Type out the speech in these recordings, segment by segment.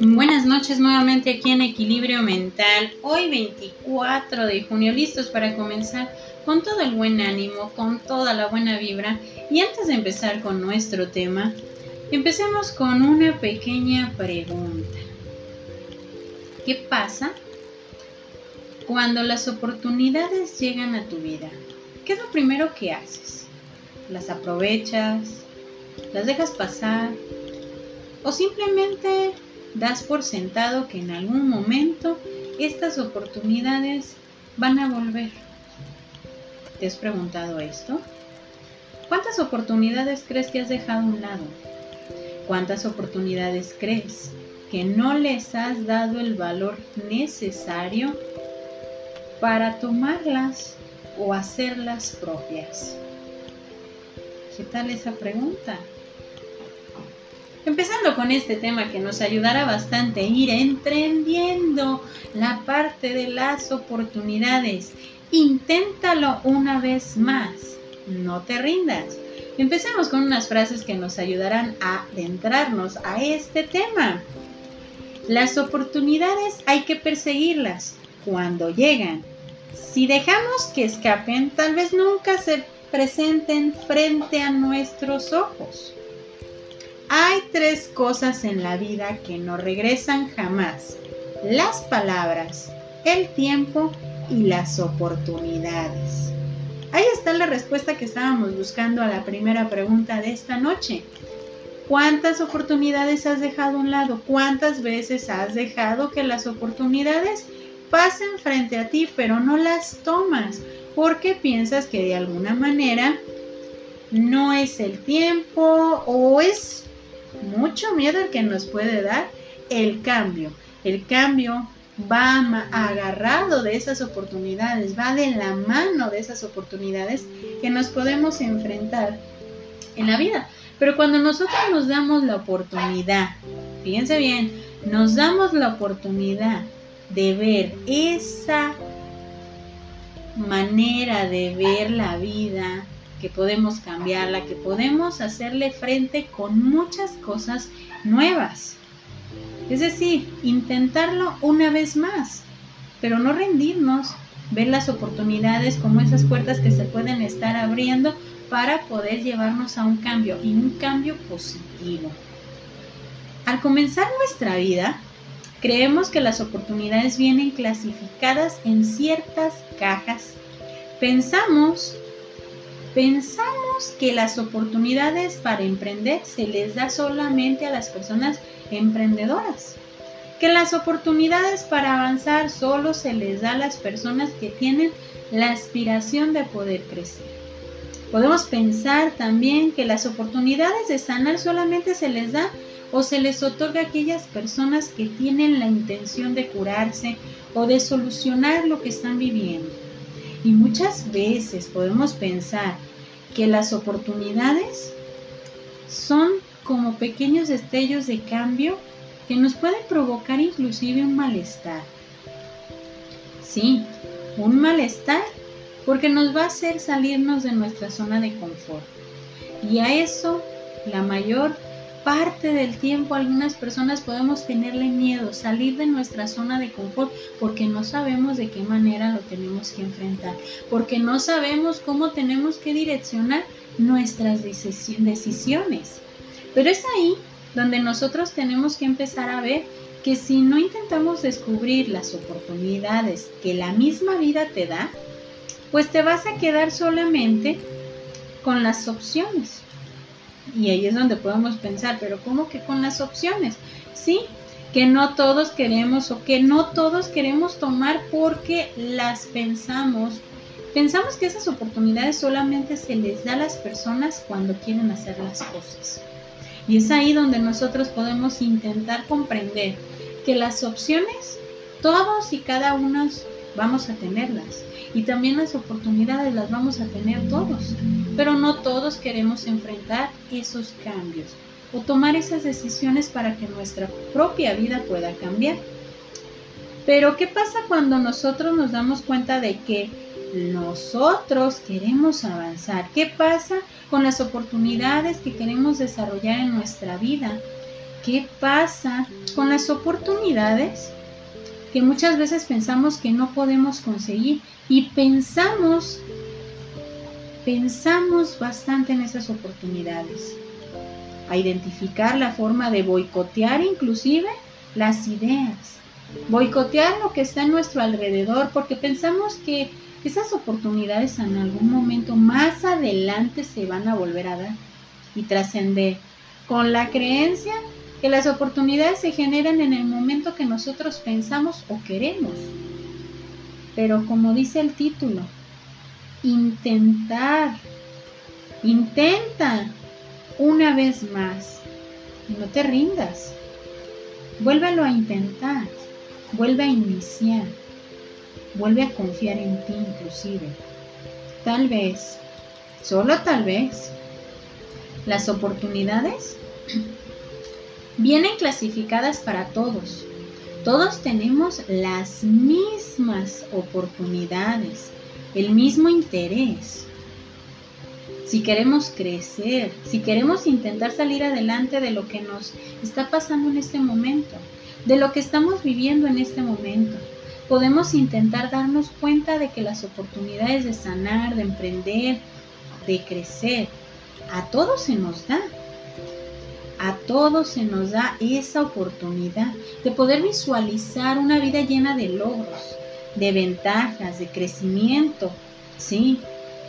Buenas noches nuevamente aquí en Equilibrio Mental. Hoy 24 de junio, listos para comenzar con todo el buen ánimo, con toda la buena vibra. Y antes de empezar con nuestro tema, empecemos con una pequeña pregunta. ¿Qué pasa cuando las oportunidades llegan a tu vida? ¿Qué es lo primero que haces? ¿Las aprovechas? ¿Las dejas pasar? ¿O simplemente das por sentado que en algún momento estas oportunidades van a volver. ¿Te has preguntado esto? ¿Cuántas oportunidades crees que has dejado a un lado? ¿Cuántas oportunidades crees que no les has dado el valor necesario para tomarlas o hacerlas propias? ¿Qué tal esa pregunta? Empezando con este tema que nos ayudará bastante a ir entendiendo la parte de las oportunidades. Inténtalo una vez más. No te rindas. Empecemos con unas frases que nos ayudarán a adentrarnos a este tema. Las oportunidades hay que perseguirlas cuando llegan. Si dejamos que escapen, tal vez nunca se presenten frente a nuestros ojos. Hay tres cosas en la vida que no regresan jamás. Las palabras, el tiempo y las oportunidades. Ahí está la respuesta que estábamos buscando a la primera pregunta de esta noche. ¿Cuántas oportunidades has dejado a un lado? ¿Cuántas veces has dejado que las oportunidades pasen frente a ti pero no las tomas? Porque piensas que de alguna manera no es el tiempo o es mucho miedo el que nos puede dar el cambio. El cambio va agarrado de esas oportunidades, va de la mano de esas oportunidades que nos podemos enfrentar en la vida. Pero cuando nosotros nos damos la oportunidad, fíjense bien, nos damos la oportunidad de ver esa manera de ver la vida, que podemos cambiarla, que podemos hacerle frente con muchas cosas nuevas. Es decir, intentarlo una vez más, pero no rendirnos, ver las oportunidades como esas puertas que se pueden estar abriendo para poder llevarnos a un cambio y un cambio positivo. Al comenzar nuestra vida, creemos que las oportunidades vienen clasificadas en ciertas cajas. Pensamos Pensamos que las oportunidades para emprender se les da solamente a las personas emprendedoras, que las oportunidades para avanzar solo se les da a las personas que tienen la aspiración de poder crecer. Podemos pensar también que las oportunidades de sanar solamente se les da o se les otorga a aquellas personas que tienen la intención de curarse o de solucionar lo que están viviendo. Y muchas veces podemos pensar que las oportunidades son como pequeños destellos de cambio que nos pueden provocar inclusive un malestar. Sí, un malestar porque nos va a hacer salirnos de nuestra zona de confort. Y a eso la mayor parte del tiempo algunas personas podemos tenerle miedo, salir de nuestra zona de confort porque no sabemos de qué manera lo tenemos que enfrentar, porque no sabemos cómo tenemos que direccionar nuestras decisiones. Pero es ahí donde nosotros tenemos que empezar a ver que si no intentamos descubrir las oportunidades que la misma vida te da, pues te vas a quedar solamente con las opciones. Y ahí es donde podemos pensar, pero ¿cómo que con las opciones? Sí, que no todos queremos o que no todos queremos tomar porque las pensamos. Pensamos que esas oportunidades solamente se les da a las personas cuando quieren hacer las cosas. Y es ahí donde nosotros podemos intentar comprender que las opciones, todos y cada uno vamos a tenerlas. Y también las oportunidades las vamos a tener todos, pero no todos queremos enfrentar esos cambios o tomar esas decisiones para que nuestra propia vida pueda cambiar. Pero ¿qué pasa cuando nosotros nos damos cuenta de que nosotros queremos avanzar. ¿Qué pasa con las oportunidades que queremos desarrollar en nuestra vida? ¿Qué pasa con las oportunidades que muchas veces pensamos que no podemos conseguir y pensamos pensamos bastante en esas oportunidades? A identificar la forma de boicotear inclusive las ideas, boicotear lo que está en nuestro alrededor porque pensamos que esas oportunidades en algún momento más adelante se van a volver a dar y trascender con la creencia que las oportunidades se generan en el momento que nosotros pensamos o queremos. Pero como dice el título, intentar, intenta una vez más no te rindas. Vuélvelo a intentar, vuelve a iniciar, vuelve a confiar en ti inclusive. Tal vez, solo tal vez, las oportunidades vienen clasificadas para todos. Todos tenemos las mismas oportunidades, el mismo interés. Si queremos crecer, si queremos intentar salir adelante de lo que nos está pasando en este momento, de lo que estamos viviendo en este momento, podemos intentar darnos cuenta de que las oportunidades de sanar, de emprender, de crecer, a todos se nos da a todos se nos da esa oportunidad de poder visualizar una vida llena de logros, de ventajas, de crecimiento, sí,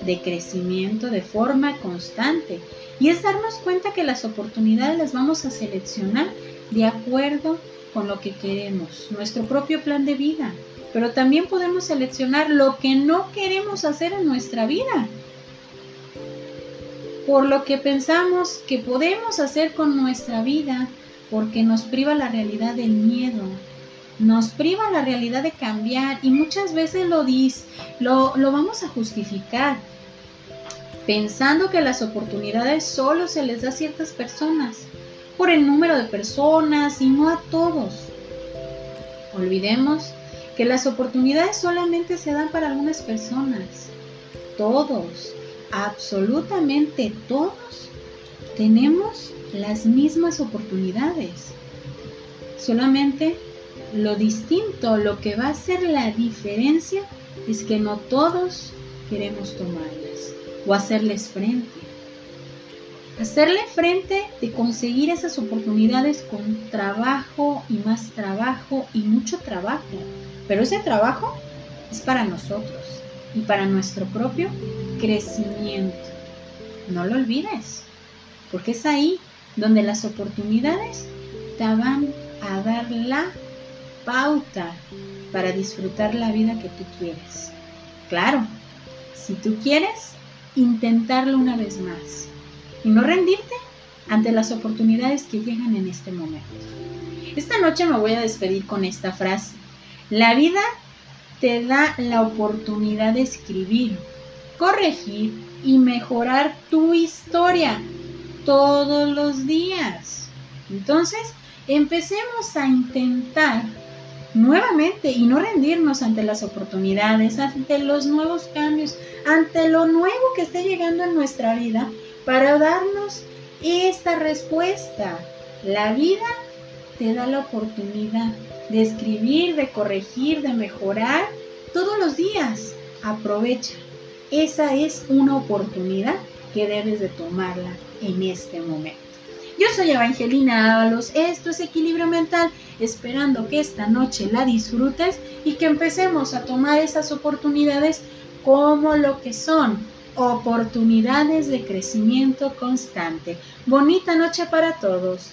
de crecimiento de forma constante. Y es darnos cuenta que las oportunidades las vamos a seleccionar de acuerdo con lo que queremos, nuestro propio plan de vida. Pero también podemos seleccionar lo que no queremos hacer en nuestra vida por lo que pensamos que podemos hacer con nuestra vida, porque nos priva la realidad del miedo, nos priva la realidad de cambiar y muchas veces lo, dis, lo, lo vamos a justificar, pensando que las oportunidades solo se les da a ciertas personas, por el número de personas y no a todos. Olvidemos que las oportunidades solamente se dan para algunas personas. Todos, absolutamente todos tenemos las mismas oportunidades. Solamente lo distinto, lo que va a hacer la diferencia es que no todos queremos tomarlas o hacerles frente. Hacerle frente de conseguir esas oportunidades con trabajo y más trabajo y mucho trabajo. Pero ese trabajo es para nosotros y para nuestro propio crecimiento. No lo olvides, porque es ahí donde las oportunidades te van a dar la pauta para disfrutar la vida que tú quieres. Claro, si tú quieres, intentarlo una vez más y no rendirte ante las oportunidades que llegan en este momento. Esta noche me voy a despedir con esta frase. La vida te da la oportunidad de escribir, corregir y mejorar tu historia todos los días. Entonces, empecemos a intentar nuevamente y no rendirnos ante las oportunidades, ante los nuevos cambios, ante lo nuevo que esté llegando en nuestra vida para darnos esta respuesta. La vida te da la oportunidad de escribir, de corregir, de mejorar todos los días. Aprovecha. Esa es una oportunidad que debes de tomarla en este momento. Yo soy Evangelina Ábalos, esto es Equilibrio Mental, esperando que esta noche la disfrutes y que empecemos a tomar esas oportunidades como lo que son, oportunidades de crecimiento constante. Bonita noche para todos.